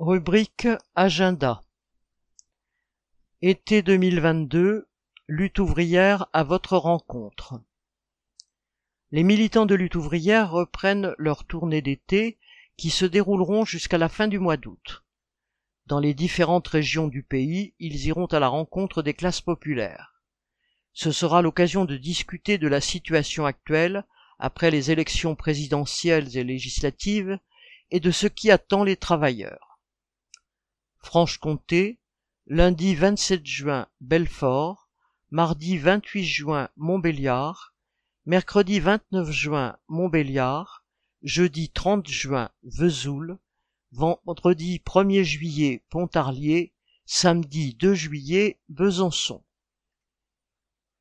Rubrique Agenda Été 2022, lutte ouvrière à votre rencontre. Les militants de lutte ouvrière reprennent leur tournée d'été qui se dérouleront jusqu'à la fin du mois d'août. Dans les différentes régions du pays, ils iront à la rencontre des classes populaires. Ce sera l'occasion de discuter de la situation actuelle après les élections présidentielles et législatives et de ce qui attend les travailleurs. Franche-Comté, lundi 27 juin Belfort, mardi 28 juin Montbéliard, mercredi 29 juin Montbéliard, jeudi 30 juin Vesoul, vendredi 1er juillet Pontarlier, samedi 2 juillet Besançon.